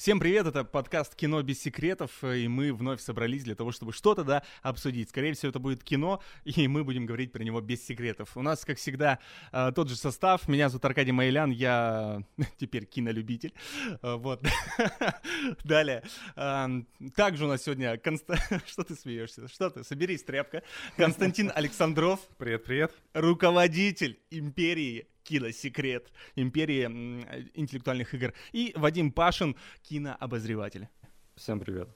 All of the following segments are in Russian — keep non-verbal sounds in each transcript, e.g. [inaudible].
Всем привет, это подкаст «Кино без секретов», и мы вновь собрались для того, чтобы что-то, да, обсудить. Скорее всего, это будет кино, [laughs] и мы будем говорить про него без секретов. У нас, как всегда, э, тот же состав. Меня зовут Аркадий Майлян, я [laughs] теперь кинолюбитель. Э, вот. [laughs] Далее. Эм, также у нас сегодня... Конст... Что ты смеешься? Что ты? Соберись, тряпка. Константин Александров. Привет, привет. Руководитель империи киносекрет империи интеллектуальных игр. И Вадим Пашин, кинообозреватель. Всем привет.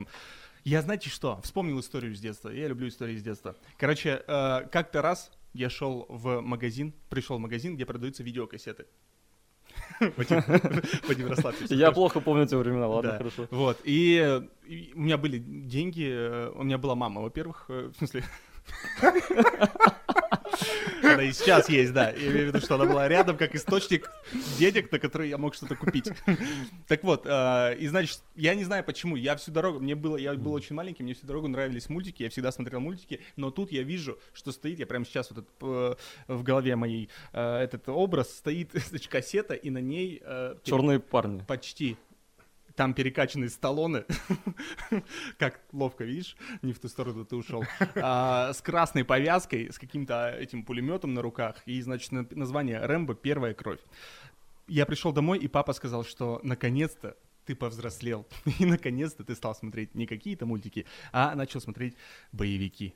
Я, знаете что, вспомнил историю с детства. Я люблю истории с детства. Короче, э, как-то раз я шел в магазин, пришел в магазин, где продаются видеокассеты. [laughs] [laughs] Вадим, расслабься. Я плохо помню те времена, ладно, хорошо. Вот, и у меня были деньги, э, у меня была мама, во-первых, э, в смысле... [laughs] Она и сейчас есть, да. Я имею в виду, что она была рядом, как источник денег, на которые я мог что-то купить. Так вот, э, и значит, я не знаю почему, я всю дорогу, мне было, я был очень маленький, мне всю дорогу нравились мультики, я всегда смотрел мультики, но тут я вижу, что стоит, я прямо сейчас вот этот, в голове моей э, этот образ стоит, [laughs] значит, кассета, и на ней... Э, Черные парни. Почти там перекачанные сталлоны, [laughs] как ловко, видишь, не в ту сторону ты ушел, а, с красной повязкой, с каким-то этим пулеметом на руках, и, значит, название «Рэмбо. Первая кровь». Я пришел домой, и папа сказал, что наконец-то ты повзрослел, [laughs] и наконец-то ты стал смотреть не какие-то мультики, а начал смотреть боевики.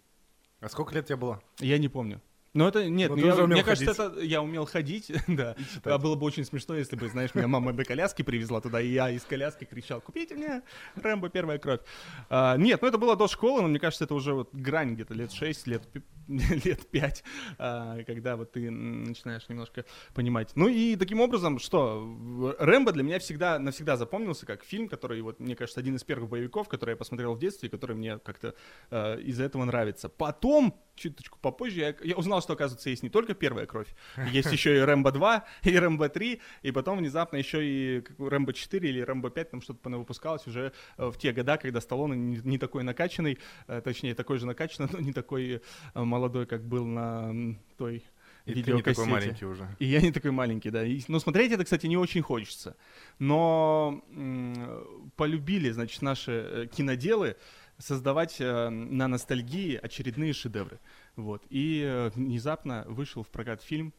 А сколько лет тебе было? Я не помню. Ну это нет, ну, я, мне ходить. кажется, это я умел ходить, [laughs] да. А было бы очень смешно, если бы, знаешь, меня мама бы коляски привезла туда, и я из коляски кричал: "Купите мне Рэмбо первая кровь". А, нет, ну это было до школы, но мне кажется, это уже вот грань где-то лет 6, лет [laughs] лет 5, а, когда вот ты начинаешь немножко понимать. Ну и таким образом, что Рэмбо для меня всегда навсегда запомнился как фильм, который вот мне кажется один из первых боевиков, который я посмотрел в детстве, который мне как-то э, из-за этого нравится. Потом чуточку попозже я, я узнал, что, оказывается, есть не только первая кровь, есть еще и Рэмбо 2, и Рэмбо 3, и потом внезапно еще и Рэмбо 4 или Рэмбо 5, там что-то выпускалось уже э, в те года, когда Сталлоне не, не такой накачанный, э, точнее, такой же накачанный, [laughs] но не такой э, молодой, как был на той и ты не такой маленький уже. И я не такой маленький, да. И, ну, смотреть это, кстати, не очень хочется. Но м- полюбили, значит, наши киноделы создавать э, на ностальгии очередные шедевры. Вот. И э, внезапно вышел в прокат фильм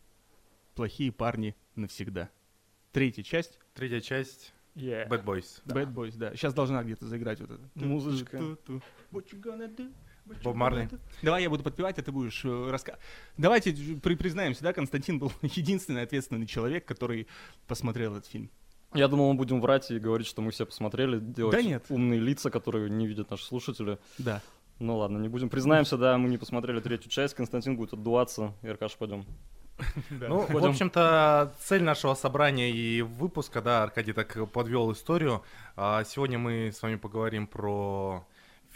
«Плохие парни навсегда». Третья часть. Третья часть. Yeah. Bad Boys. Да. Bad Boys, да. Сейчас должна где-то заиграть вот эта музычка. What you gonna do? Боб Марли. Давай я буду подпевать, а ты будешь э, рассказывать. Давайте при признаемся, да, Константин был [laughs] единственный ответственный человек, который посмотрел этот фильм. Я думал, мы будем врать и говорить, что мы все посмотрели, делать да нет. умные лица, которые не видят наши слушатели. Да. Ну ладно, не будем. Признаемся, да, мы не посмотрели третью часть, Константин будет отдуваться, и Аркаш, пойдем. Ну, в общем-то, цель нашего собрания и выпуска, да, Аркадий так подвел историю. А, сегодня мы с вами поговорим про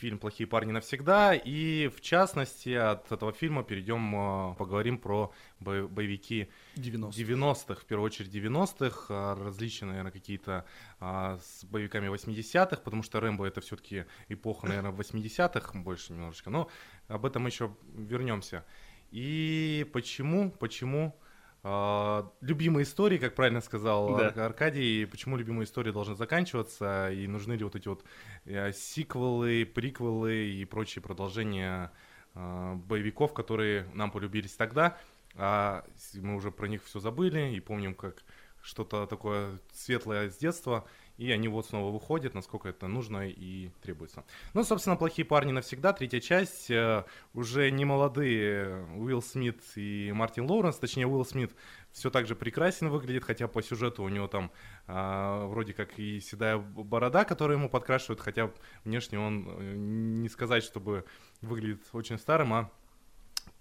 фильм «Плохие парни навсегда». И, в частности, от этого фильма перейдем, а, поговорим про боевики 90-х. 90 в первую очередь 90-х, а, различные, наверное, какие-то а, с боевиками 80-х, потому что «Рэмбо» — это все-таки эпоха, наверное, 80-х больше немножечко. Но об этом еще вернемся. И почему, почему Uh, любимые истории, как правильно сказал да. Аркадий, почему любимые истории должны заканчиваться, и нужны ли вот эти вот uh, сиквелы, приквелы и прочие продолжения uh, боевиков, которые нам полюбились тогда, а мы уже про них все забыли и помним, как что-то такое светлое с детства, и они вот снова выходят, насколько это нужно и требуется. Ну, собственно, «Плохие парни навсегда», третья часть, э, уже не молодые Уилл Смит и Мартин Лоуренс, точнее, Уилл Смит все так же прекрасен выглядит, хотя по сюжету у него там э, вроде как и седая борода, которую ему подкрашивают, хотя внешне он, э, не сказать, чтобы выглядит очень старым, а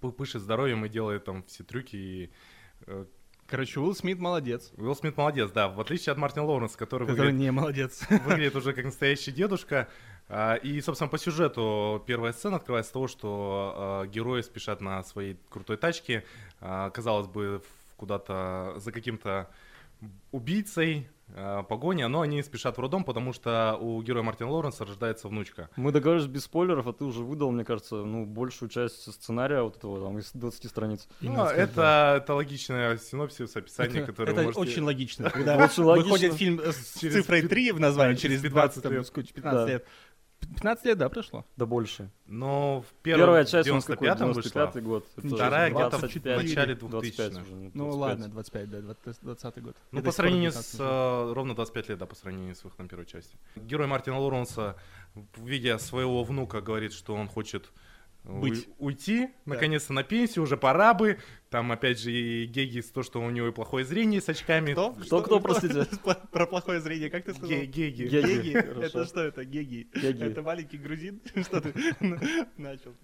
пышет здоровьем и делает там все трюки и э, Короче, Уилл Смит молодец. Уилл Смит молодец, да. В отличие от Мартина Лоуренса, который, который выглядит, не молодец. [laughs] выглядит уже как настоящий дедушка. А, и, собственно, по сюжету первая сцена открывается с того, что а, герои спешат на своей крутой тачке, а, казалось бы, куда-то за каким-то убийцей, погоня, но они спешат в роддом, потому что у героя Мартина Лоуренса рождается внучка. Мы договорились без спойлеров, а ты уже выдал, мне кажется, ну, большую часть сценария вот этого, там, из 20 страниц. Ну, это, это логичное синопсис, описание, это, которое Это можете... очень логично, [laughs] когда выходит фильм с цифрой 3 в названии через 20 лет. 15 лет. 15 лет, да, прошло? Да больше. Но в первом, Первая часть 95-м вышла. год. Вторая где-то в начале 2000 Ну ладно, 25, да, 20 год. Ну по сравнению с... Э, ровно 25 лет, да, по сравнению с выходом первой части. Герой Мартина Лоренса, видя своего внука, говорит, что он хочет быть. уйти, да. наконец-то на пенсию, уже пора бы. Там, опять же, и Гегис, то, что у него и плохое зрение с очками. Кто? Кто, кто, простите? [laughs] Про плохое зрение, как ты сказал? Геги. Геги. Это что это, Геги? Это маленький грузин? [laughs] Что ты [laughs] начал?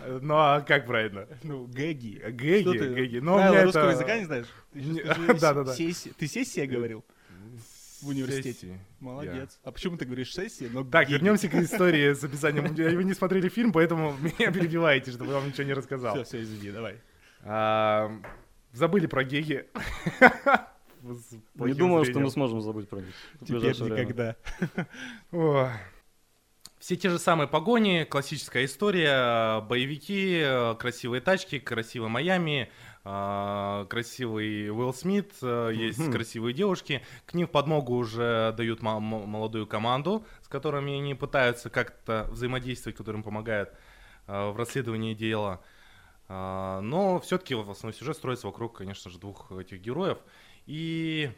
Ну, а как правильно? Ну, Геги. Геги, Геги. Ну, у русского языка не знаешь? Да-да-да. Ты сессия говорил? В университете. Сессии. Молодец. Yeah. А почему ты говоришь сессии? Но так, вернемся к истории [laughs] с описанием. Вы не смотрели фильм, поэтому [laughs] меня перебиваете, чтобы я вам ничего не рассказал. Все, все, извини, давай. А, забыли про геги. [laughs] Не думаю, что мы сможем забыть про них. Теперь никогда. Все те же самые погони, классическая история, боевики, красивые тачки, красивый Майами, красивый Уилл Смит, э, есть красивые девушки. К ним в подмогу уже дают молодую команду, с которыми они пытаются как-то взаимодействовать, которым помогают э, в расследовании дела. А, но все-таки в основном сюжет строится вокруг, конечно же, двух этих героев. И...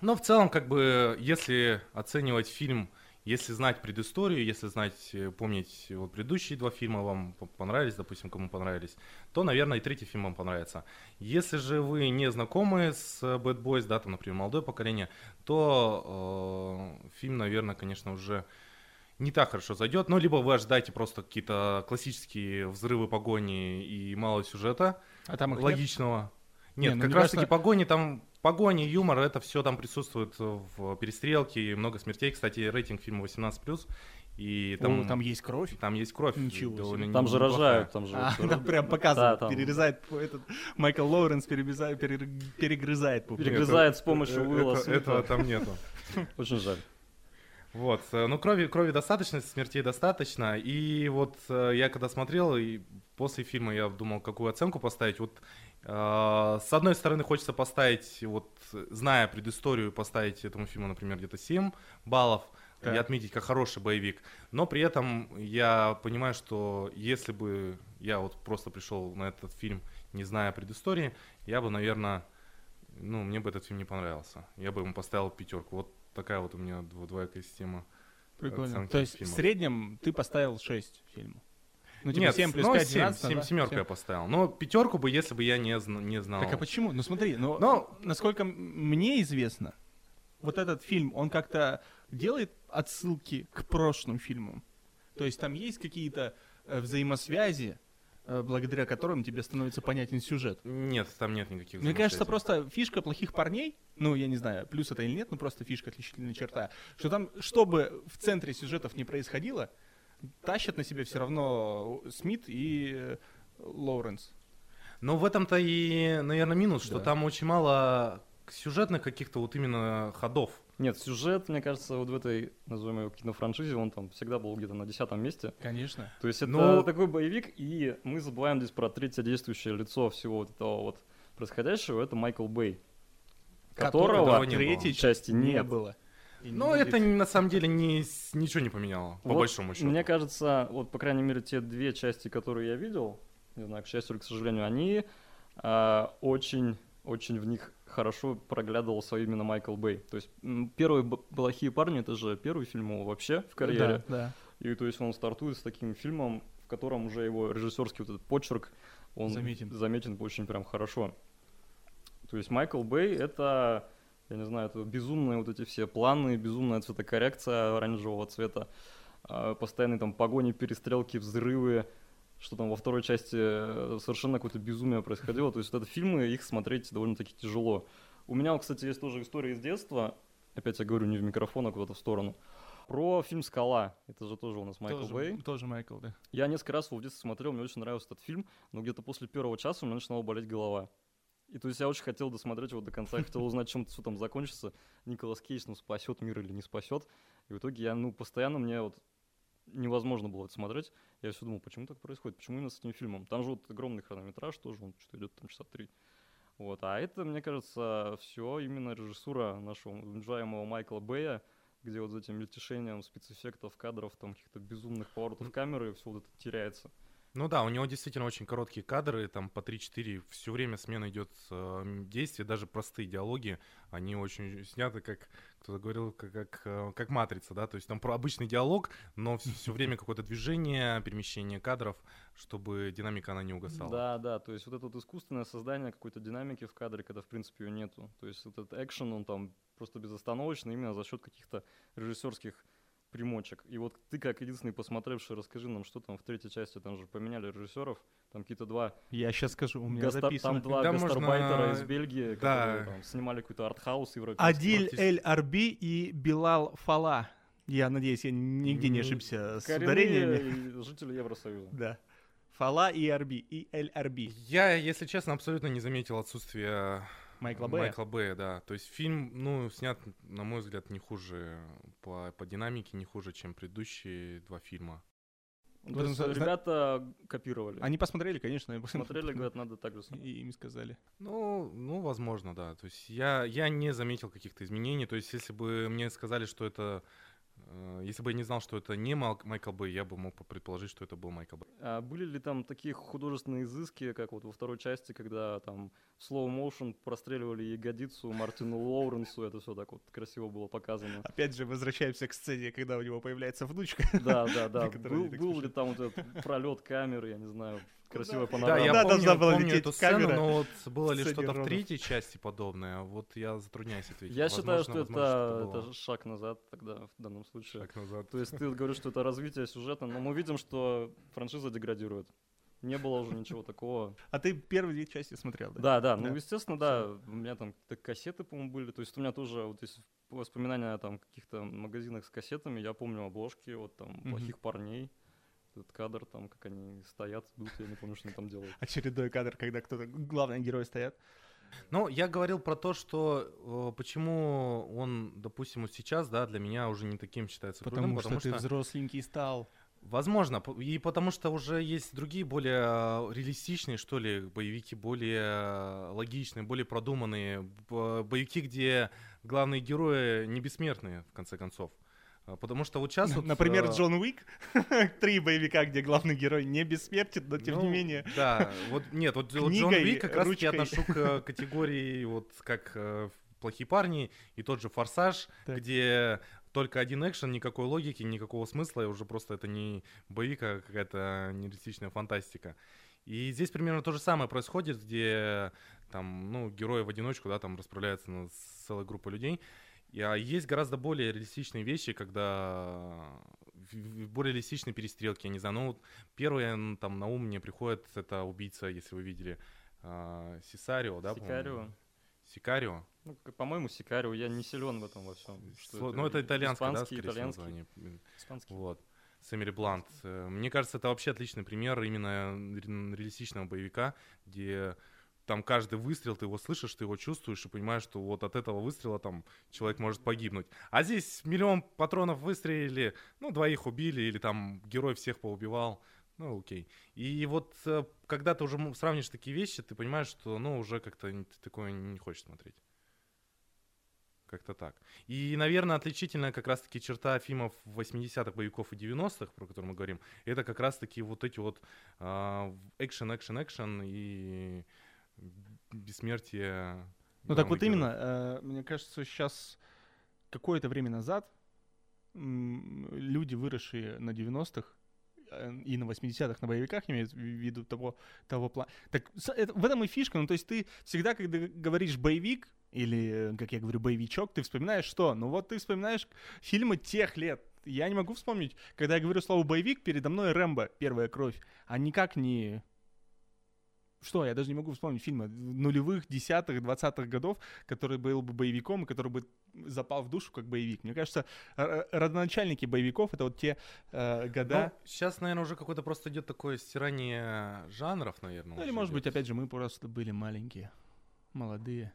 Но в целом, как бы, если оценивать фильм если знать предысторию, если знать, э, помнить вот предыдущие два фильма вам понравились, допустим, кому понравились, то, наверное, и третий фильм вам понравится. Если же вы не знакомы с Bad Boys, да, там, например, молодое поколение, то э, фильм, наверное, конечно, уже не так хорошо зайдет. Ну, либо вы ожидаете просто какие-то классические взрывы погони и мало сюжета а там логичного. Нет. Нет, ну, как раз таки погони там, погони, юмор, это все там присутствует в перестрелке, много смертей. Кстати, рейтинг фильма 18+. И там, О, там есть кровь? Там есть кровь. Ничего себе. Там же рожают, там же. А, там прям показывают, да, там... перерезает этот Майкл Лоуренс перерезает, перегрызает. Перегрызает с помощью Уилла это, Этого там нету. Очень жаль. Вот, э, ну крови, крови достаточно, смертей достаточно. И вот э, я когда смотрел, и после фильма я думал, какую оценку поставить. Вот с одной стороны хочется поставить, вот зная предысторию, поставить этому фильму, например, где-то 7 баллов так. и отметить как хороший боевик. Но при этом я понимаю, что если бы я вот просто пришел на этот фильм, не зная предыстории, я бы, наверное, ну, мне бы этот фильм не понравился. Я бы ему поставил пятерку. Вот такая вот у меня двоякая система. Прикольно. То есть фильмов. в среднем ты поставил 6 фильмов? Ну, типа Нет, 7 плюс ну, 5, 7, 12, 7 да? семерку 7. я поставил. Но пятерку бы, если бы я не, не знал. Так а почему? Ну смотри, ну, но... насколько мне известно, вот этот фильм, он как-то делает отсылки к прошлым фильмам. То есть там есть какие-то э, взаимосвязи, Э, благодаря которым тебе становится понятен сюжет. Нет, там нет никаких Мне кажется, просто фишка плохих парней, ну, я не знаю, плюс это или нет, но просто фишка отличительная черта, что там, чтобы в центре сюжетов не происходило, тащат на себе все равно Смит и э, Лоуренс. Ну, в этом-то и, наверное, минус, что да. там очень мало сюжетных каких-то вот именно ходов. Нет, сюжет, мне кажется, вот в этой, назовем его, кинофраншизе, он там всегда был где-то на десятом месте. Конечно. То есть это Но... такой боевик, и мы забываем здесь про третье действующее лицо всего вот этого вот происходящего, это Майкл Бэй. Которого, которого третьей части не нет. Но это на самом деле не, ничего не поменяло, по вот большому счету. Мне кажется, вот, по крайней мере, те две части, которые я видел, не знаю, к счастью или к сожалению, они э, очень, очень в них хорошо проглядывался именно Майкл Бэй. То есть первые «Плохие парни» — это же первый фильм его вообще в карьере. Да, да. И то есть он стартует с таким фильмом, в котором уже его режиссерский вот этот почерк, он заметен, заметен очень прям хорошо. То есть Майкл Бэй — это, я не знаю, это безумные вот эти все планы, безумная цветокоррекция оранжевого цвета, а, постоянные там погони, перестрелки, взрывы, что там во второй части э, совершенно какое-то безумие происходило. То есть вот это фильмы, их смотреть довольно-таки тяжело. У меня, кстати, есть тоже история из детства. Опять я говорю не в микрофон, а куда-то в сторону. Про фильм «Скала». Это же тоже у нас Майкл тоже, Бэй. Тоже Майкл, да. Я несколько раз его в детстве смотрел, мне очень нравился этот фильм, но где-то после первого часа у меня начинала болеть голова. И то есть я очень хотел досмотреть его до конца, я хотел узнать, чем все там закончится. Николас Кейдж, ну, спасет мир или не спасет. И в итоге я, ну, постоянно мне вот невозможно было это смотреть. Я все думал, почему так происходит, почему именно с этим фильмом. Там же вот огромный хронометраж тоже, он что идет там часа три. Вот. А это, мне кажется, все именно режиссура нашего уважаемого Майкла Бэя, где вот за этим мельтешением спецэффектов, кадров, там каких-то безумных поворотов камеры, все вот это теряется. Ну да, у него действительно очень короткие кадры, там по 3-4, все время смена идет э, действия, даже простые диалоги, они очень сняты, как кто-то говорил, как, как, э, как матрица, да, то есть там про обычный диалог, но все, все время какое-то движение, перемещение кадров, чтобы динамика она не угасала. Да, да, то есть вот это вот искусственное создание какой-то динамики в кадре, когда в принципе ее нету, то есть этот экшен, он там просто безостановочный именно за счет каких-то режиссерских примочек. И вот ты, как единственный посмотревший, расскажи нам, что там в третьей части, там же поменяли режиссеров, там какие-то два... Я сейчас скажу, у меня Гаста... записано. Там два да, гастарбайтера можно... из Бельгии, да. которые там, снимали какой-то артхаус европейский. Адиль Эль Арби и Билал Фала. Я надеюсь, я нигде не ошибся с ударениями. [laughs] жители Евросоюза. Да. Фала и Арби, и Эль Арби. Я, если честно, абсолютно не заметил отсутствие Майкла Бэя? Майкла Бэя, да. То есть фильм, ну, снят, на мой взгляд, не хуже по, по динамике, не хуже, чем предыдущие два фильма. Ну, то есть, ребята копировали. Они посмотрели, конечно. Посмотрели, [laughs] говорят, надо так же И им сказали. Ну, ну, возможно, да. То есть я, я не заметил каких-то изменений. То есть если бы мне сказали, что это если бы я не знал, что это не Майкл Бэй, я бы мог предположить, что это был Майкл Бэй. А были ли там такие художественные изыски, как вот во второй части, когда там slow motion простреливали ягодицу Мартину Лоуренсу, это все так вот красиво было показано. Опять же, возвращаемся к сцене, когда у него появляется внучка. Да, да, [laughs] да. Был, был ли там вот этот пролет камеры, я не знаю, красивая панорама. Да, я да, помню, должна была помню эту сцену, камера. но вот было ли что-то в третьей части подобное, вот я затрудняюсь ответить. Я возможно, считаю, что это, это, это шаг назад тогда в данном случае. Шаг назад. То есть ты говоришь, что это развитие сюжета, но мы видим, что франшиза деградирует. Не было уже ничего такого. А ты первые две части смотрел, да? Да, да. Ну, естественно, да. У меня там кассеты, по-моему, были. То есть у меня тоже вот есть воспоминания о там каких-то магазинах с кассетами. Я помню обложки, вот там, плохих парней этот кадр, там, как они стоят, идут, я не помню, что они там делают. [laughs] Очередной кадр, когда кто-то, главный герой стоят. Ну, я говорил про то, что э, почему он, допустим, вот сейчас, да, для меня уже не таким считается потому крутым, потому что, что ты взросленький стал. Возможно, и потому что уже есть другие более э, реалистичные, что ли, боевики, более э, логичные, более продуманные, боевики, где главные герои не бессмертные, в конце концов. А, потому что вот сейчас... Например, вот, Джон Уик. [laughs] Три боевика, где главный герой не бессмертен, но тем ну, не менее... Да, вот нет, вот, вот Джон Уик как раз таки отношу к э, [laughs] категории вот как э, плохие парни и тот же Форсаж, так. где только один экшен, никакой логики, никакого смысла, и уже просто это не боевик, а какая-то нереалистичная фантастика. И здесь примерно то же самое происходит, где там, ну, герои в одиночку, да, там расправляются с целой группой людей. А есть гораздо более реалистичные вещи, когда более реалистичные перестрелки, я не знаю, ну, вот первое там на ум мне приходит, это убийца, если вы видели, э, Сесарио, да, Сикарио. Сикарио. Ну, по-моему, Сикарио, я не силен в этом во всем. Что это, ну, это итальянское, да, скорее итальянский. название. Испанский. Вот. С Эмили Блант. Э, мне кажется, это вообще отличный пример именно реалистичного боевика, где там каждый выстрел, ты его слышишь, ты его чувствуешь и понимаешь, что вот от этого выстрела там человек может погибнуть. А здесь миллион патронов выстрелили, ну, двоих убили, или там герой всех поубивал. Ну, окей. И вот э, когда ты уже сравнишь такие вещи, ты понимаешь, что, ну, уже как-то ты такое не хочешь смотреть. Как-то так. И, наверное, отличительная как раз-таки черта фильмов 80-х, боевиков и 90-х, про которые мы говорим, это как раз-таки вот эти вот а, экшен, экшен, экшен и бессмертие. Ну так вот именно, э, мне кажется, сейчас какое-то время назад люди, выросшие на 90-х, э, и на 80-х на боевиках имеют в виду того, того плана. Так это, в этом и фишка. Ну, то есть ты всегда, когда говоришь боевик, или, как я говорю, боевичок, ты вспоминаешь что? Ну вот ты вспоминаешь фильмы тех лет. Я не могу вспомнить, когда я говорю слово боевик, передо мной Рэмбо, первая кровь, а никак не что, я даже не могу вспомнить фильмы нулевых, десятых, двадцатых годов, который был бы боевиком и который бы запал в душу как боевик. Мне кажется, родоначальники боевиков — это вот те э, года... Ну, сейчас, наверное, уже какое-то просто идет такое стирание жанров, наверное. Ну, или, может идет. быть, опять же, мы просто были маленькие. Молодые.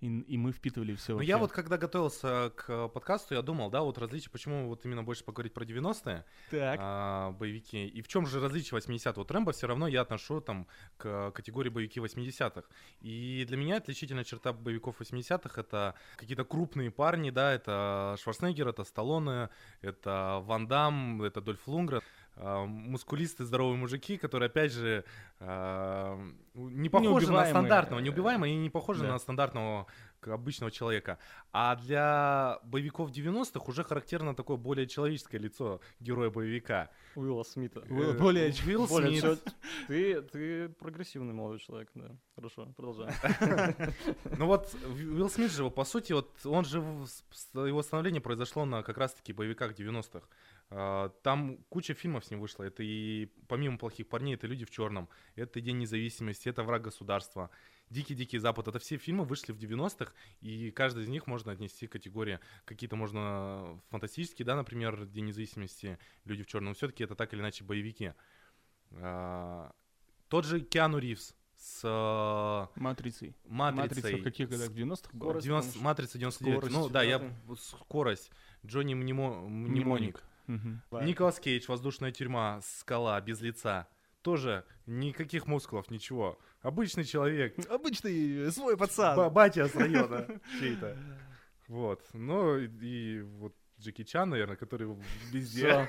И, и мы впитывали все. Ну, я вот когда готовился к подкасту, я думал, да, вот различие, почему вот именно больше поговорить про 90-е так. А, боевики. И в чем же различие 80-х? Вот Рэмбо все равно я отношу там к категории боевики 80-х. И для меня отличительная черта боевиков 80-х это какие-то крупные парни, да, это Шварценеггер, это Сталлоне, это Ван Дам, это Дольф Лунгрен. А, мускулистые здоровые мужики, которые, опять же, а, не похожи на стандартного, неубиваемые и не похожи да. на стандартного обычного человека. А для боевиков 90-х уже характерно такое более человеческое лицо героя боевика. Уилла Смита. Уилл, более Уилл Смит. Ты, ты прогрессивный молодой человек, да. Хорошо, продолжаем. [laughs] Ну вот Уилл Смит же, по сути, вот он же, его становление произошло на как раз-таки боевиках 90-х. А, там куча фильмов с ним вышло. Это и помимо плохих парней, это люди в черном, это День независимости, это враг государства, Дикий-дикий Запад. Это все фильмы вышли в 90-х, и каждый из них можно отнести к категории. Какие-то можно фантастические, да, например, День независимости, люди в черном. все-таки это так или иначе боевики. А, тот же Киану Ривз с э, Матрицей. Матрицей. Матрица в каких годах? В 90-х? Скорость, 90, Матрица 99. Скорость, ну да, я скорость. Джонни Мнемо, Мнемоник. Угу. Николас Кейдж, воздушная тюрьма, скала, без лица. Тоже никаких мускулов, ничего. Обычный человек. Обычный свой пацан. Ба батя с района [laughs] чей-то. Вот. Ну и вот Джеки Чан, наверное, который везде.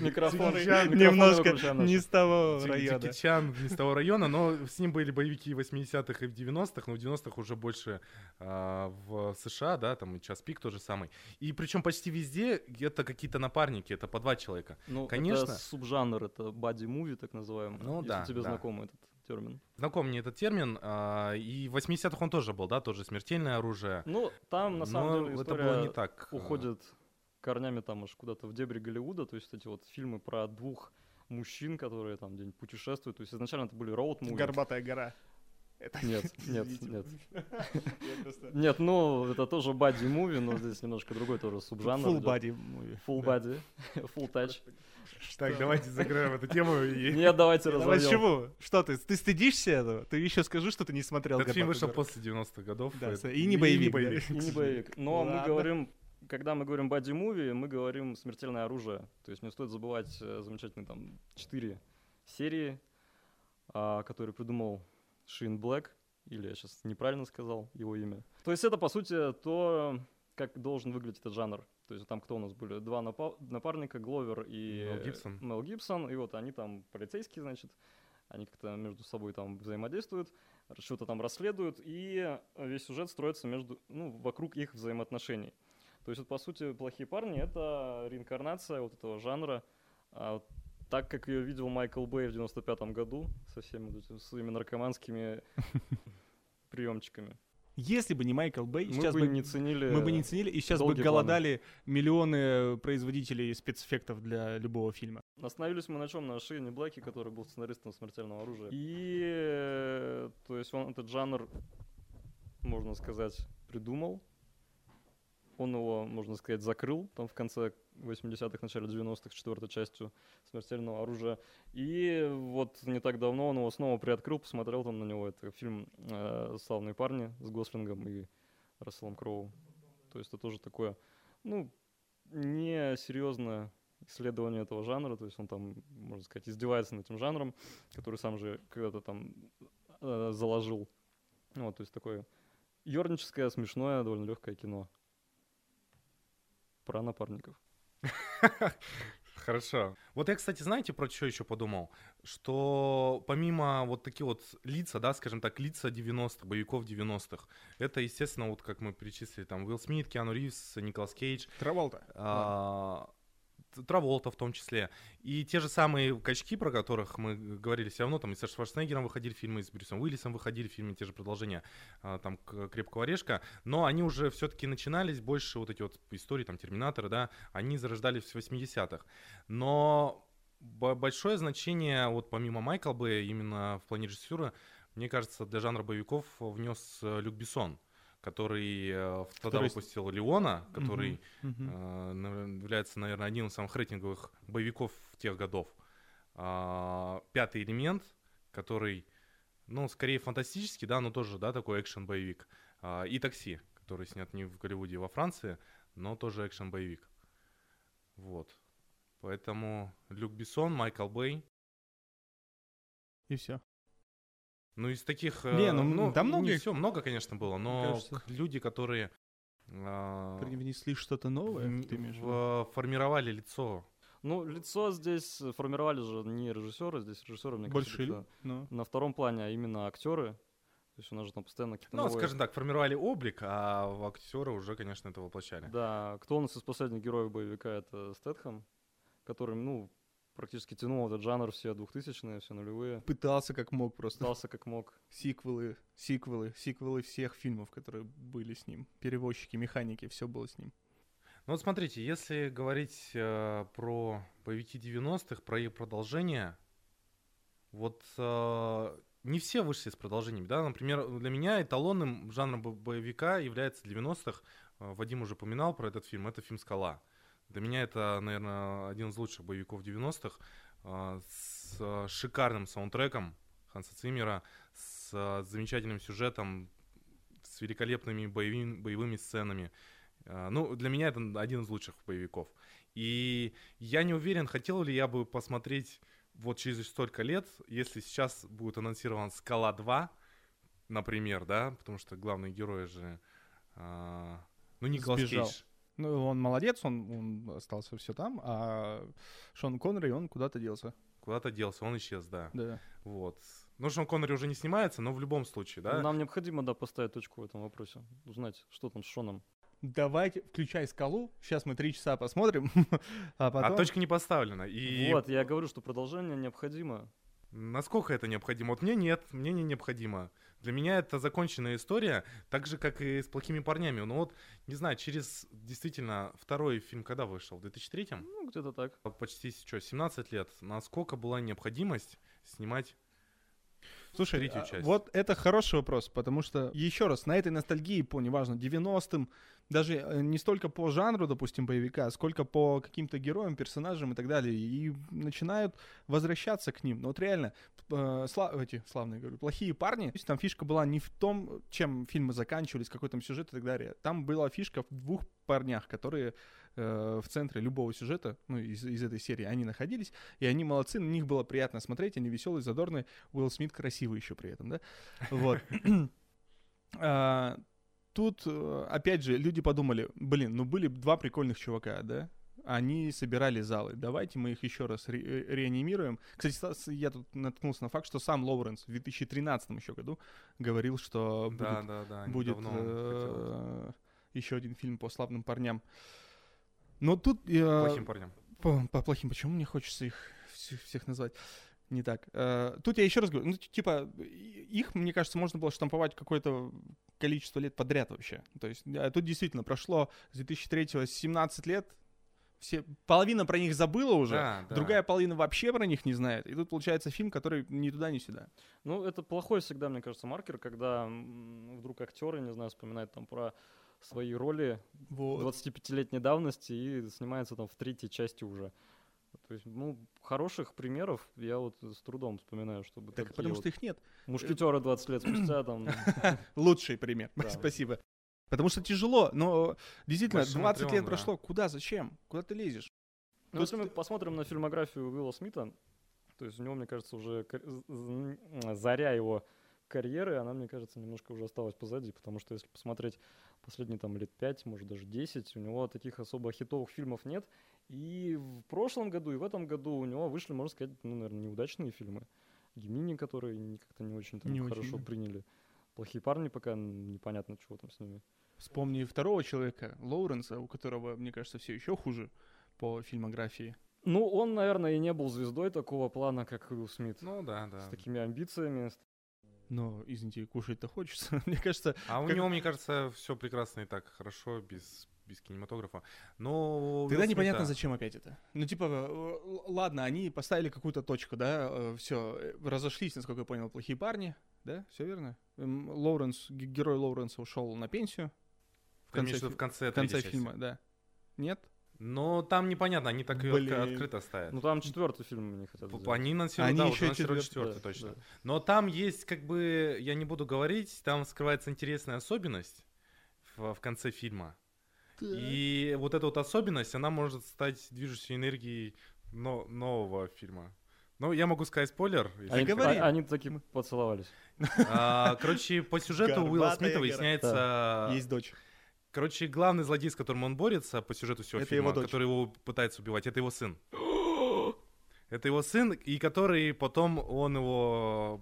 Микрофон немножко не с того района. Джеки Чан не с того района, но с ним были боевики 80-х и в 90-х, но в 90-х уже больше а, в США, да, там и час пик тот же самый. И причем почти везде это какие-то напарники, это по два человека. Ну, Конечно. это субжанр, это бади-муви, так называемый. Ну, да, тебе знаком этот термин. Знаком мне этот термин, а, и в 80-х он тоже был, да, тоже смертельное оружие. Ну, там на самом деле это было не так. А. уходит корнями там аж куда-то в дебри Голливуда, то есть эти вот фильмы про двух мужчин, которые там где-нибудь путешествуют, то есть изначально это были роуд-муви. Горбатая гора. Это... Нет, [laughs] нет, нет. [laughs] Нет, ну, это тоже бади муви, но здесь немножко другой тоже субжанр. Full body муви. Full body, [laughs] full touch. Так, давайте закроем эту тему. Нет, давайте разовьем. Почему? Что ты? Ты стыдишься этого? Ты еще скажи, что ты не смотрел. Этот фильм вышел после 90-х годов. Да, и не боевик. И не боевик. Но мы говорим когда мы говорим body movie, мы говорим смертельное оружие. То есть не стоит забывать э, замечательные там четыре серии, а, которые придумал Шин Блэк, или я сейчас неправильно сказал его имя. То есть это, по сути, то, как должен выглядеть этот жанр. То есть там кто у нас были? Два напа- напарника, Гловер и Мел Гибсон. Мел Гибсон. И вот они там полицейские, значит, они как-то между собой там взаимодействуют, что-то там расследуют, и весь сюжет строится между, ну, вокруг их взаимоотношений. То есть, вот, по сути, «Плохие парни» — это реинкарнация вот этого жанра, а, так как ее видел Майкл Бэй в 95 году со всеми своими наркоманскими [laughs] приемчиками. Если бы не Майкл Бэй, мы сейчас бы, не ценили. Мы бы не ценили, и сейчас бы голодали планы. миллионы производителей спецэффектов для любого фильма. Остановились мы на чем? На Шейне Блэке, который был сценаристом смертельного оружия. И э, то есть он этот жанр, можно сказать, придумал. Он его, можно сказать, закрыл там в конце 80-х, начале 90-х, четвертой частью «Смертельного оружия». И вот не так давно он его снова приоткрыл, посмотрел там на него. Это фильм э, «Славные парни» с Гослингом и Расселом Кроу. То есть это тоже такое, ну, не серьезное исследование этого жанра, то есть он там, можно сказать, издевается над этим жанром, который сам же когда-то там э, заложил. Вот, то есть такое ерническое, смешное, довольно легкое кино про напарников. [laughs] Хорошо. Вот я, кстати, знаете, про что еще подумал? Что помимо вот таких вот лица, да, скажем так, лица 90-х, боевиков 90-х, это, естественно, вот как мы перечислили, там, Уилл Смит, Киану Ривз, Николас Кейдж. Траволта. А, Траволта в том числе. И те же самые качки, про которых мы говорили, все равно там и со Шварценеггером выходили фильмы, и с Брюсом Уиллисом выходили фильмы, те же продолжения а, там «Крепкого орешка», но они уже все-таки начинались больше вот эти вот истории там Терминатора, да, они зарождались в 80-х. Но большое значение, вот помимо Майкла Б, именно в плане режиссера, мне кажется, для жанра боевиков внес э, Люк Бессон который э, тогда который... выпустил Леона, который угу, угу. Э, является, наверное, одним из самых рейтинговых боевиков тех годов. Э, пятый элемент, который ну, скорее фантастический, да, но тоже, да, такой экшен-боевик. А, и «Такси», который снят не в Голливуде, а во Франции, но тоже экшен-боевик. Вот. Поэтому Люк Бессон, Майкл Бэй. И все. Ну, из таких... Не, ну, ну там много... Не все, много, конечно, было, но люди, которые... Э, Принесли что-то новое, ты имеешь в, формировали лицо. Ну, лицо здесь формировали же не режиссеры, здесь режиссеры, мне Больше кажется, но... на втором плане, а именно актеры. То есть у нас же там постоянно какие-то Ну, новые... скажем так, формировали облик, а актеры уже, конечно, это воплощали. Да, кто у нас из последних героев боевика, это Стэтхэм, который, ну, практически тянул этот жанр все 2000-е, все нулевые. Пытался как мог просто. Пытался как мог. Сиквелы, сиквелы, сиквелы всех фильмов, которые были с ним. Перевозчики, механики, все было с ним. Ну вот смотрите, если говорить э, про боевики 90-х, про их продолжение, вот э, не все вышли с продолжениями, да, например, для меня эталонным жанром боевика является 90-х, э, Вадим уже упоминал про этот фильм, это фильм «Скала». Для меня это, наверное, один из лучших боевиков 90-х, э, с э, шикарным саундтреком Ханса Циммера, с э, замечательным сюжетом, с великолепными боевыми, боевыми сценами. А, ну, для меня это один из лучших боевиков. И я не уверен, хотел ли я бы посмотреть вот через столько лет, если сейчас будет анонсирован «Скала 2», например, да, потому что главный герой же, а, ну, Николас Сбежал. Кейдж. Ну, он молодец, он, он остался все там, а Шон Коннери, он куда-то делся. Куда-то делся, он исчез, да. Да. Вот. Ну, Шон Коннери уже не снимается, но в любом случае, да. Нам необходимо, да, поставить точку в этом вопросе. Узнать, что там с Шоном давайте, включай скалу, сейчас мы три часа посмотрим, [laughs] а потом... А точка не поставлена. И... Вот, я говорю, что продолжение необходимо. Насколько это необходимо? Вот мне нет, мне не необходимо. Для меня это законченная история, так же, как и с «Плохими парнями». Ну вот, не знаю, через действительно второй фильм когда вышел? В 2003 Ну, где-то так. Почти, что, 17 лет. Насколько была необходимость снимать Слушай, третью а, часть? вот это хороший вопрос, потому что, еще раз, на этой ностальгии по, неважно, 90-м, даже э, не столько по жанру, допустим, боевика, сколько по каким-то героям, персонажам и так далее, и начинают возвращаться к ним. Но вот реально, э, слав, эти, славные, говорю, плохие парни, то есть там фишка была не в том, чем фильмы заканчивались, какой там сюжет и так далее. Там была фишка в двух парнях, которые э, в центре любого сюжета, ну, из, из этой серии, они находились, и они молодцы, на них было приятно смотреть, они веселые, задорные, Уилл Смит красивый еще при этом, да? Вот. [clears throat] Тут, э, опять же, люди подумали, блин, ну были два прикольных чувака, да? Они собирали залы. Давайте мы их еще раз ре- э, реанимируем. Кстати, я тут наткнулся на факт, что сам Лоуренс в 2013 еще году говорил, что да, будет, да, да, будет э- еще один фильм по славным парням. Но тут... Э- плохим парням. По, по плохим. Почему мне хочется их всех назвать? Не так. Э, тут я еще раз говорю, ну, типа, их, мне кажется, можно было штамповать какое-то количество лет подряд вообще. То есть а тут действительно прошло с 2003 17 лет, все, половина про них забыла уже, да, да. другая половина вообще про них не знает. И тут получается фильм, который ни туда, ни сюда. Ну, это плохой всегда, мне кажется, маркер, когда вдруг актеры, не знаю, вспоминают там про свои роли вот. 25-летней давности и снимается там в третьей части уже. То есть, ну, хороших примеров я вот с трудом вспоминаю, чтобы... Так потому вот что их нет. Мушкетера 20 лет спустя там... [laughs] Лучший пример, спасибо. Потому что тяжело, но действительно, 20 лет прошло, куда, зачем? Куда ты лезешь? Ну, если мы посмотрим на фильмографию Уилла Смита, то есть у него, мне кажется, уже заря его карьеры, она, мне кажется, немножко уже осталась позади, потому что если посмотреть последние там лет 5, может даже 10, у него таких особо хитовых фильмов нет, и в прошлом году, и в этом году у него вышли, можно сказать, ну, наверное, неудачные фильмы. Гемини, которые как-то не очень там не хорошо очень. приняли. Плохие парни пока непонятно, чего там с ними. Вспомни второго человека, Лоуренса, у которого, мне кажется, все еще хуже по фильмографии. Ну, он, наверное, и не был звездой такого плана, как Уилл Смит. Ну да, да. С такими амбициями. Но, извините, кушать-то хочется. [laughs] мне кажется... А у него, мне кажется, все прекрасно и так хорошо, без без кинематографа. Но... Тогда непонятно, зачем опять это. Ну, типа, э, ладно, они поставили какую-то точку, да, э, все, э, разошлись, насколько я понял, плохие парни, да, все верно? Лоуренс, герой Лоуренса ушел на пенсию. В конце, в конце, в конце фильма, части. да. Нет? Но там непонятно, они так Блин. ее открыто ставят. Ну там четвертый фильм не хотят сделать. Они анонсируют, они да, еще анонсируют четвертый, да, точно. Да. Но там есть, как бы, я не буду говорить, там скрывается интересная особенность в, в конце фильма. Да. И вот эта вот особенность, она может стать движущей энергией но, нового фильма. Ну, я могу сказать спойлер. Они, говори. А, они таким поцеловались. А, короче, по сюжету Уилла Смита выясняется... Есть дочь. Короче, главный злодей, с которым он борется по сюжету всего это фильма, его который его пытается убивать, это его сын. [gasps] это его сын, и который потом он его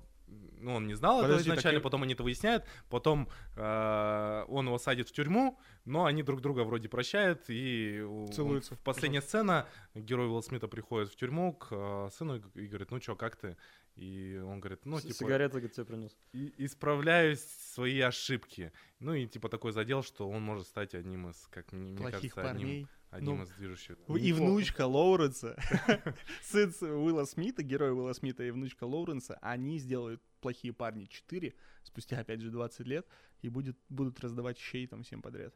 ну, он не знал Подожди, этого изначально, так... потом они это выясняют, потом э, он его садит в тюрьму, но они друг друга вроде прощают, и Целуются. В последняя сцена, герой Уилл Смита приходит в тюрьму к э, сыну и говорит, ну что, как ты? И он говорит, ну, типа... Сигареты, говорит, тебе принес. И, исправляюсь свои ошибки. Ну, и, типа, такой задел, что он может стать одним из, как мне Плохих кажется, парней. одним, одним ну, из движущих. И внучка Лоуренса, [laughs] сын Уилла Смита, герой Уилла Смита и внучка Лоуренса, они сделают «Плохие парни 4» спустя, опять же, 20 лет и будет, будут раздавать щей там всем подряд.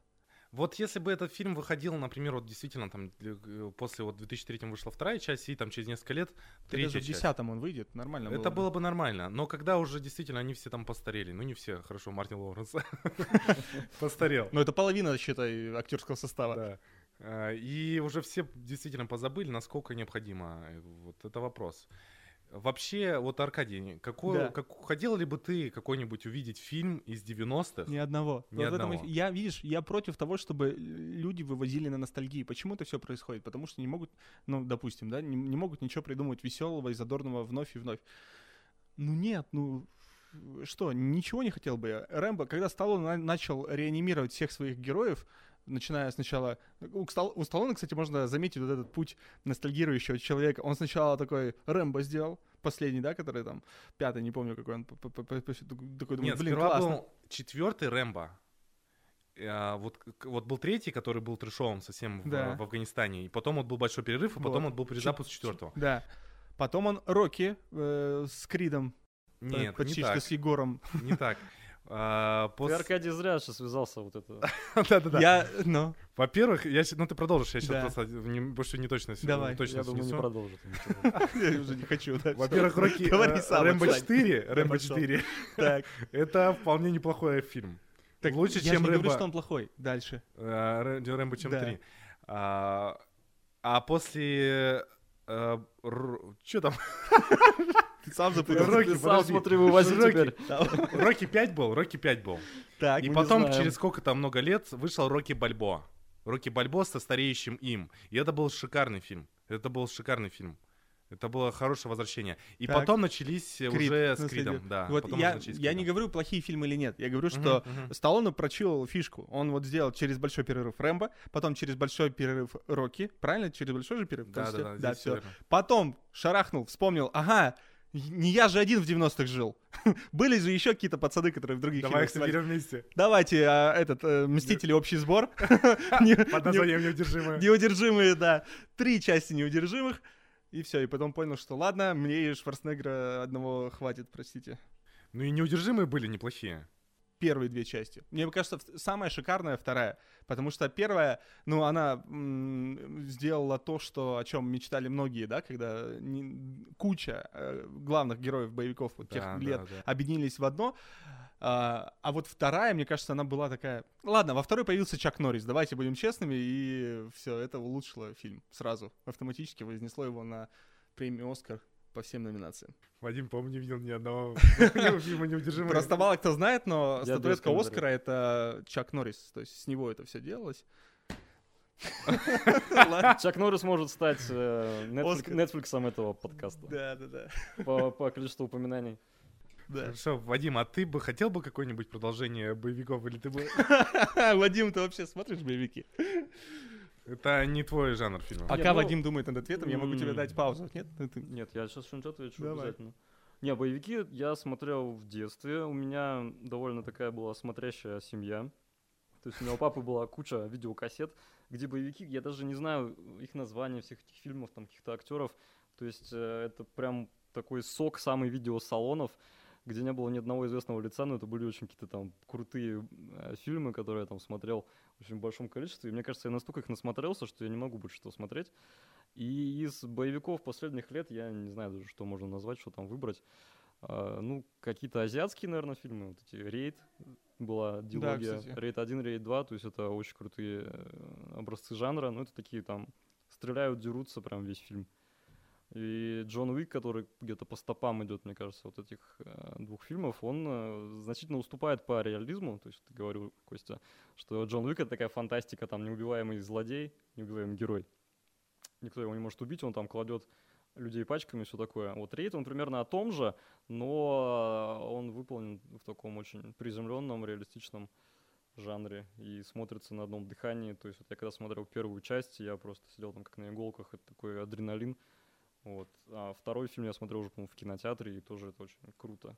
Вот если бы этот фильм выходил, например, вот действительно там э, после вот 2003 вышла вторая часть, и там через несколько лет третья часть. в он выйдет, нормально Это было, было бы нормально, но когда уже действительно они все там постарели, ну не все, хорошо, Мартин Лоуренс [laughs] постарел. Ну это половина, считай, актерского состава. Да. А, и уже все действительно позабыли, насколько необходимо. Э, вот это вопрос. Вообще, вот, Аркадий, какой, да. как, хотел ли бы ты какой-нибудь увидеть фильм из 90-х? Ни одного. Ни вот одного. Этом, я, видишь, я против того, чтобы люди вывозили на ностальгии. Почему это все происходит? Потому что не могут, ну, допустим, да, не, не могут ничего придумать веселого и задорного вновь и вновь. Ну нет, ну что, ничего не хотел бы я. Рэмбо, когда Сталлоне начал реанимировать всех своих героев, начиная сначала... У, Стал... у Сталлоне, кстати, можно заметить вот этот путь ностальгирующего человека. Он сначала такой Рэмбо сделал, последний, да, который там, пятый, не помню, какой он, такой, думаю, блин, классно. был четвертый Рэмбо, а, вот, вот был третий, который был трешовым совсем да. в, в Афганистане, и потом вот был большой перерыв, и потом вот. он был перезапуск четвертого. Да. Потом он Рокки э, с Кридом. Нет, почти не так. что с Егором. Не так. [laughs] А, пос... Ты, Аркадий, зря сейчас связался вот это. [laughs] Да-да-да. Я, ну... Во-первых, я, ну ты продолжишь, я сейчас просто не, больше не точно Давай, точно я думаю, не продолжит. [laughs] Я уже не хочу. Во-первых, Рокки... [laughs] Э, Рэмбо 4, Рэмбо 4, это вполне неплохой фильм. Лучше, чем Рэмбо... Я не говорю, что он плохой. Дальше. Э, Рэмбо, чем 3. А, а после... Э, Что там? [laughs] Ты сам запутался. Рокки, сам смотри, вывози теперь. Рокки 5 был, Рокки 5 был. Так, И потом, через сколько там много лет, вышел Рокки Бальбо. Рокки Бальбо со стареющим им. И это был шикарный фильм. Это был шикарный фильм. Это было хорошее возвращение. И так. потом начались Крид, уже с Кридом. Да, вот я, я не говорю, плохие фильмы или нет. Я говорю, что uh-huh, uh-huh. Сталлоне прочил фишку. Он вот сделал через большой перерыв Рэмбо, потом через большой перерыв Рокки. Правильно? Через большой же перерыв? Да, да, да. да все. Потом шарахнул, вспомнил, ага, не я же один в 90-х жил. [laughs] Были же еще какие-то пацаны, которые в других Давай их соберем вместе. Давайте а, этот э, Мстители общий сбор. [laughs] [laughs] Под названием Неудержимые. Неудержимые, да. Три части неудержимых. И все, и потом понял, что ладно, мне и Шварценеггера одного хватит, простите. Ну и неудержимые были неплохие первые две части. Мне кажется, самая шикарная вторая, потому что первая, ну, она м- сделала то, что, о чем мечтали многие, да, когда не, куча э, главных героев боевиков вот тех да, лет да, да. объединились в одно. А, а вот вторая, мне кажется, она была такая... Ладно, во второй появился Чак Норрис, давайте будем честными, и все, это улучшило фильм сразу. Автоматически вознесло его на премию «Оскар» по всем номинациям. Вадим, по-моему, не видел ни одного [laughs] фильма неудержимого. Просто мало кто знает, но статуэтка Оскара — это Чак Норрис. То есть с него это все делалось. Чак Норрис может стать э, Netflix этого подкаста. Да, да, да. По количеству упоминаний. Да. Хорошо, Вадим, а ты бы хотел бы какое-нибудь продолжение боевиков, или ты бы... [laughs] Вадим, ты вообще смотришь боевики? Это не твой жанр фильма. Пока ну, Вадим думает над ответом, я могу тебе дать паузу. Нет? Нет, я сейчас что-нибудь отвечу Давай. обязательно. Не, боевики я смотрел в детстве. У меня довольно такая была смотрящая семья. То есть у меня у папы была куча видеокассет, где боевики, я даже не знаю их названия всех этих фильмов, там каких-то актеров. То есть э, это прям такой сок самый видеосалонов. Где не было ни одного известного лица, но это были очень какие-то там крутые э, фильмы, которые я там смотрел в очень большом количестве. И мне кажется, я настолько их насмотрелся, что я не могу больше этого смотреть. И из боевиков последних лет я не знаю даже, что можно назвать, что там выбрать. А, ну, какие-то азиатские, наверное, фильмы. Вот эти «Рейд» была дилогия. Да, «Рейд 1», «Рейд 2», то есть это очень крутые э, образцы жанра. Ну, это такие там стреляют, дерутся прям весь фильм. И Джон Уик, который где-то по стопам идет, мне кажется, вот этих э, двух фильмов, он э, значительно уступает по реализму. То есть ты говорил, Костя, что Джон Уик это такая фантастика, там неубиваемый злодей, неубиваемый герой. Никто его не может убить, он там кладет людей пачками и все такое. Вот рейд, он примерно о том же, но он выполнен в таком очень приземленном, реалистичном жанре и смотрится на одном дыхании. То есть вот я когда смотрел первую часть, я просто сидел там как на иголках, это такой адреналин. Вот. А второй фильм я смотрел уже, по-моему, в кинотеатре, и тоже это очень круто.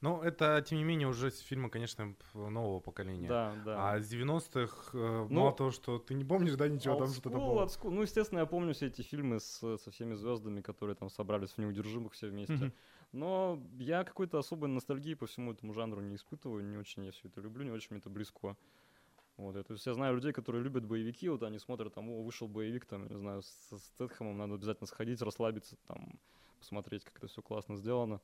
Ну, это, тем не менее, уже фильмы, конечно, нового поколения. Да, да. А с 90-х, э, ну, мало того, что ты не помнишь, да, ничего там что-то было? School. Ну, естественно, я помню все эти фильмы с, со всеми звездами, которые там собрались в «Неудержимых» все вместе. Mm-hmm. Но я какой-то особой ностальгии по всему этому жанру не испытываю, не очень я все это люблю, не очень мне это близко. Вот, это, то есть я знаю людей, которые любят боевики, вот они смотрят, там, о, вышел боевик, там, не знаю, с, с Тетхэмом, надо обязательно сходить, расслабиться, там, посмотреть, как это все классно сделано.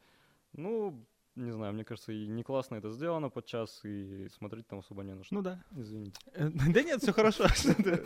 Ну, не знаю, мне кажется, и не классно это сделано подчас, и смотреть там особо не на что. Ну да. Извините. Э, да нет, все хорошо.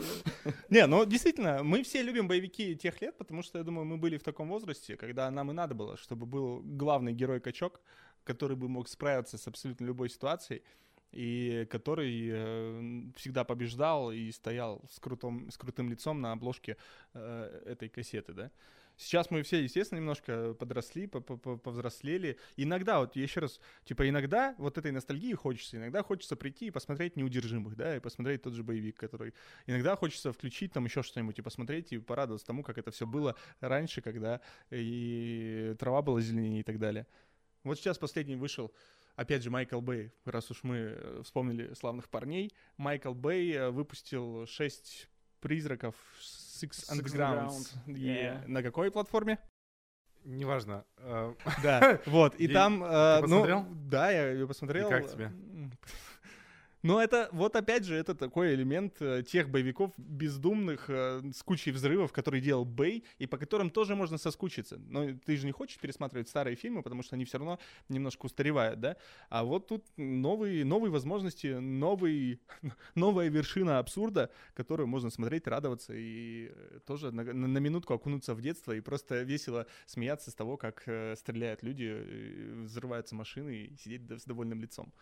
[laughs] Не, ну действительно, мы все любим боевики тех лет, потому что, я думаю, мы были в таком возрасте, когда нам и надо было, чтобы был главный герой-качок, который бы мог справиться с абсолютно любой ситуацией и который э, всегда побеждал и стоял с, крутом, с крутым лицом на обложке э, этой кассеты, да. Сейчас мы все, естественно, немножко подросли, повзрослели. Иногда, вот еще раз, типа, иногда вот этой ностальгии хочется, иногда хочется прийти и посмотреть «Неудержимых», да, и посмотреть тот же боевик, который... Иногда хочется включить там еще что-нибудь и посмотреть, и порадоваться тому, как это все было раньше, когда и трава была зеленее и так далее. Вот сейчас последний вышел опять же, Майкл Бэй, раз уж мы э, вспомнили славных парней, Майкл Бэй э, выпустил шесть призраков Six Undergrounds. Yeah. На какой платформе? Неважно. Э, да, [laughs] вот, и там... Ты посмотрел? Да, я ее посмотрел. И как тебе? Но это, вот опять же, это такой элемент э, тех боевиков бездумных э, с кучей взрывов, которые делал Бэй, и по которым тоже можно соскучиться. Но ты же не хочешь пересматривать старые фильмы, потому что они все равно немножко устаревают, да? А вот тут новые, новые возможности, новый, [laughs] новая вершина абсурда, которую можно смотреть, радоваться и э, тоже на, на минутку окунуться в детство и просто весело смеяться с того, как стреляют люди, взрываются машины и сидеть с довольным лицом.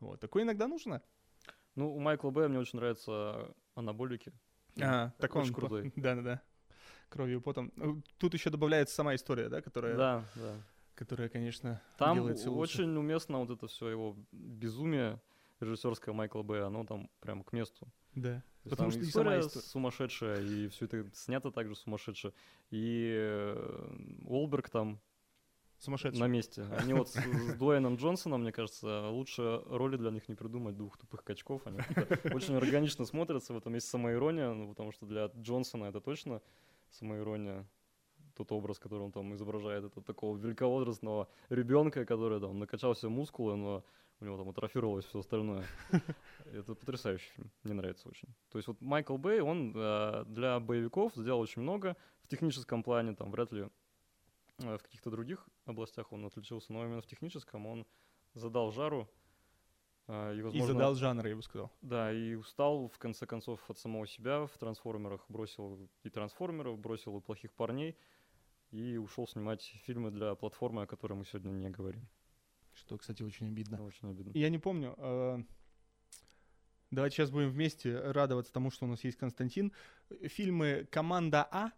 Вот. Такое иногда нужно. Ну, у Майкла Б. мне очень нравятся анаболики. А, так очень он крутой. [laughs] Да-да-да. Кровью потом. Ну, тут еще добавляется сама история, да, которая... Да, да. Которая, конечно, там делает все лучше. очень уместно вот это все его безумие режиссерское Майкла Б. Оно там прям к месту. Да. Потому что история, история сумасшедшая, и все это снято также сумасшедше. И э, Олберг там Сумасшедший. На месте. Они вот с, с Дуэйном Джонсоном, мне кажется, лучше роли для них не придумать двух тупых качков. Они очень органично смотрятся, в этом есть самоирония, ну, потому что для Джонсона это точно самоирония. Тот образ, который он там изображает, это такого великовозрастного ребенка, который там накачал все мускулы, но у него там атрофировалось все остальное. Это потрясающий фильм, мне нравится очень. То есть вот Майкл Бэй, он э, для боевиков сделал очень много в техническом плане, там вряд ли в каких-то других областях он отличился, но именно в техническом он задал жару. Э, и, возможно, и задал жанр, я бы сказал. Да, и устал, в конце концов, от самого себя. В «Трансформерах» бросил и «Трансформеров», бросил и «Плохих парней», и ушел снимать фильмы для платформы, о которой мы сегодня не говорим. Что, кстати, очень обидно. Очень обидно. Я не помню. Э, давайте сейчас будем вместе радоваться тому, что у нас есть Константин. Фильмы «Команда А»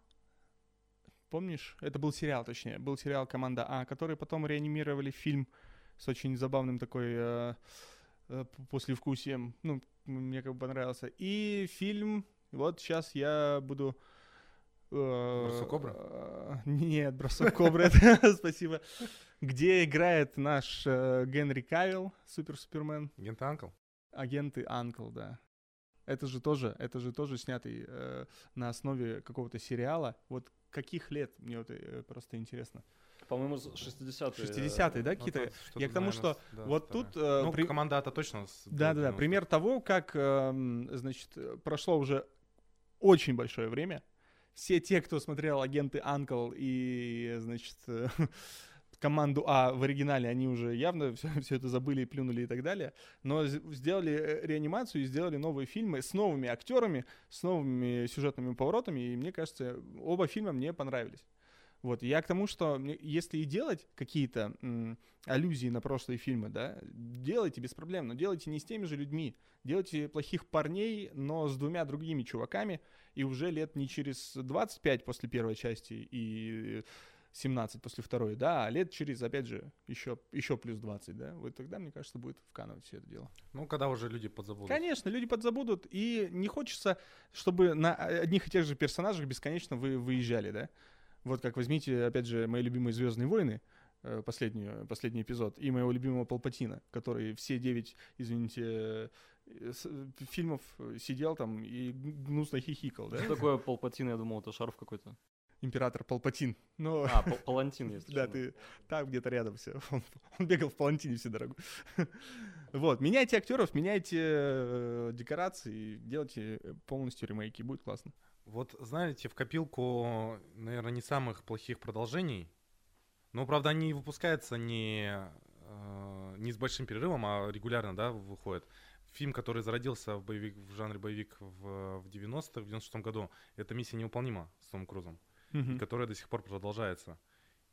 Помнишь? Это был сериал, точнее. Был сериал «Команда А», который потом реанимировали фильм с очень забавным такой э, э, послевкусием. Ну, мне как бы понравился. И фильм... Вот сейчас я буду... Э, бросок кобра? Э, нет, бросок кобры, [laughs] спасибо. Где играет наш э, Генри Кавилл, супер-супермен. Агент Анкл. Агенты Анкл, да. Это же тоже, это же тоже снятый э, на основе какого-то сериала. Вот каких лет? Мне вот э, просто интересно. По-моему, 60-е. 60-е, да, какие-то? Ну, Я к тому, что да, вот тут... Э, ну, при... команда это точно... Да-да-да, пример того, как, э, значит, прошло уже очень большое время. Все те, кто смотрел «Агенты Анкл» и, значит, [laughs] команду А в оригинале, они уже явно [laughs] все, все это забыли и плюнули и так далее, но сделали э, реанимацию и сделали новые фильмы с новыми актерами, с новыми сюжетными поворотами, и мне кажется, оба фильма мне понравились. Вот, я к тому, что если и делать какие-то аллюзии на прошлые фильмы, да, делайте без проблем, но делайте не с теми же людьми. Делайте плохих парней, но с двумя другими чуваками, и уже лет не через 25 после первой части и 17 после второй, да, а лет через, опять же, еще, еще плюс 20, да, вот тогда, мне кажется, будет вканывать все это дело. Ну, когда уже люди подзабудут. Конечно, люди подзабудут, и не хочется, чтобы на одних и тех же персонажах бесконечно вы выезжали, да. Вот как возьмите, опять же, мои любимые «Звездные войны», э, последнюю, последний эпизод, и моего любимого Палпатина, который все девять, извините, э, фильмов сидел там и гнусно хихикал, да? Что такое Палпатин? Я думал, это шарф какой-то император Палпатин. Но... А, [laughs] Палантин есть. Да, ты там где-то рядом все. [laughs] Он, он бегал в Палантине всю дорогу. [laughs] вот, меняйте актеров, меняйте э, декорации, делайте полностью ремейки, будет классно. Вот, знаете, в копилку, наверное, не самых плохих продолжений, но, правда, они выпускаются не, э, не с большим перерывом, а регулярно, да, выходят. Фильм, который зародился в, боевик, в жанре боевик в, в 90-х, в 96-м году, это «Миссия невыполнима» с Томом Крузом mm-hmm. которая до сих пор продолжается.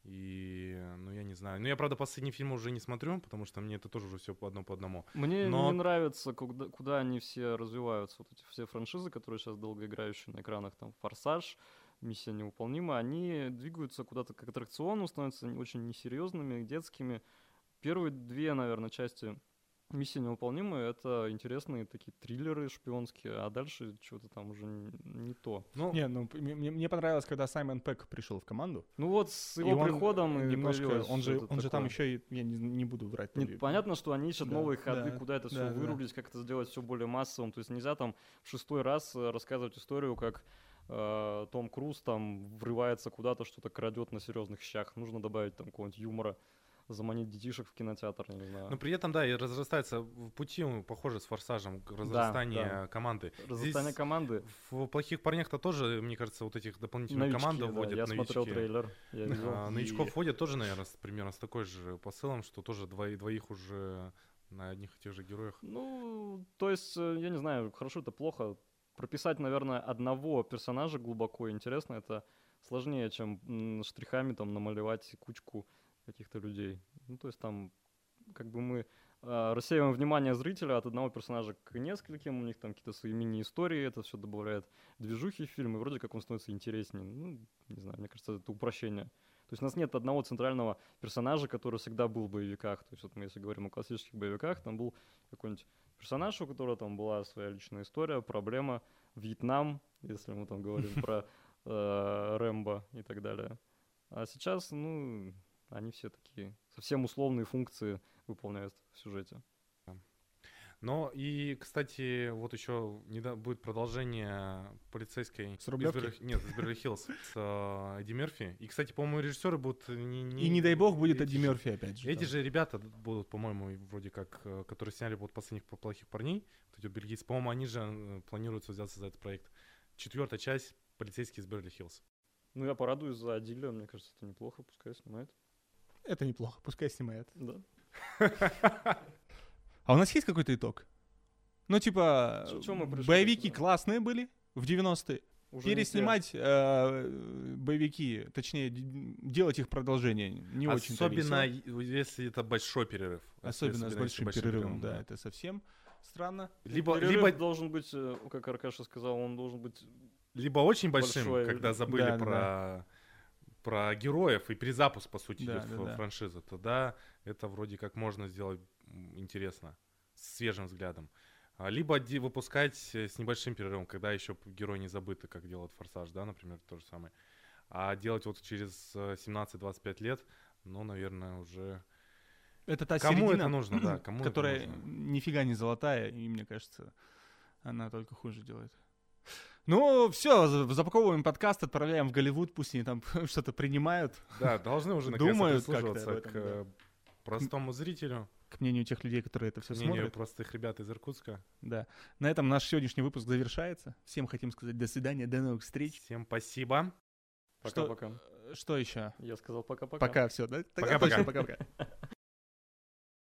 И, ну, я не знаю. Ну, я, правда, последний фильм уже не смотрю, потому что мне это тоже уже все по одному по одному. Мне Но... не нравится, куда, куда они все развиваются. Вот эти все франшизы, которые сейчас долгоиграющие на экранах, там, «Форсаж», «Миссия невыполнима», они двигаются куда-то к аттракциону, становятся очень несерьезными, детскими. Первые две, наверное, части Миссия невыполнимая — это интересные такие триллеры шпионские, а дальше что-то там уже не, то. Ну, не, ну мне, мне понравилось, когда Саймон Пэк пришел в команду. Ну вот с его и приходом он немножко, он же, он же там еще, и, я не, не буду врать. Не, понятно, что они ищут да, новые ходы, да, куда это все да, вырулить, да. как это сделать все более массовым. То есть нельзя там в шестой раз э, рассказывать историю, как э, Том Круз там врывается куда-то, что-то крадет на серьезных щах. Нужно добавить там какого-нибудь юмора заманить детишек в кинотеатр, не знаю. Но при этом, да, и разрастается в пути, похоже, с «Форсажем», разрастание да, да. команды. Разрастание Здесь команды. В «Плохих парнях»-то тоже, мне кажется, вот этих дополнительных новички, команд да, вводят я новички. смотрел трейлер, я видел. А, [laughs] новичков и... вводят тоже, наверное, с, примерно с такой же посылом, что тоже двоих, двоих уже на одних и тех же героях. Ну, то есть, э, я не знаю, хорошо это плохо. Прописать, наверное, одного персонажа глубоко интересно, это сложнее, чем штрихами там намалевать кучку каких-то людей. Ну, то есть там как бы мы э, рассеиваем внимание зрителя от одного персонажа к нескольким, у них там какие-то свои мини-истории, это все добавляет движухи в фильм, и вроде как он становится интереснее. Ну, не знаю, мне кажется, это упрощение. То есть у нас нет одного центрального персонажа, который всегда был в боевиках. То есть вот мы, если говорим о классических боевиках, там был какой-нибудь персонаж, у которого там была своя личная история, проблема, Вьетнам, если мы там говорим [laughs] про э, Рэмбо и так далее. А сейчас, ну, они все такие совсем условные функции выполняют в сюжете. Но и, кстати, вот еще будет продолжение полицейской... С Рублевки? Из Нет, из Берли Хиллз с э, Эдди Мерфи. И, кстати, по-моему, режиссеры будут... Не, не, и не дай бог будет Эдди Мерфи опять же. Эти там. же ребята будут, по-моему, вроде как, э, которые сняли вот последних плохих парней, вот эти бельгийцы, по-моему, они же э, планируют взяться за этот проект. Четвертая часть полицейский из Берли Хиллз. Ну, я порадуюсь за Адиля, мне кажется, это неплохо, пускай снимает. Это неплохо, пускай снимает. Да. А у нас есть какой-то итог? Ну, типа, боевики классные были в 90-е. Уже Переснимать э, боевики, точнее, делать их продолжение не очень Особенно, если это большой перерыв. Особенно с большим, большим перерывом, да, да, это совсем странно. Либо, либо должен быть, э, как Аркаша сказал, он должен быть либо очень большим, большой, когда забыли да, про да про героев и перезапуск, по сути, да, да, да. франшизы, тогда это вроде как можно сделать интересно, с свежим взглядом. А, либо выпускать с небольшим перерывом, когда еще герой не забыты, как делает Форсаж, да, например, то же самое. А делать вот через 17-25 э, лет, ну, наверное, уже... Это та кому середина, это нужно, да, [clears throat] кому которая это нужно? нифига не золотая, и мне кажется, она только хуже делает. Ну, все, запаковываем подкаст, отправляем в Голливуд, пусть они там [laughs] что-то принимают. Да, должны уже наконец-то прислушиваться к э, простому зрителю. К мнению тех людей, которые это все к мнению смотрят. простых ребят из Иркутска. Да. На этом наш сегодняшний выпуск завершается. Всем хотим сказать до свидания, до новых встреч. Всем спасибо. Пока-пока. Что, что еще? Я сказал пока-пока. Пока, все, да? Пока-пока. Пока-пока.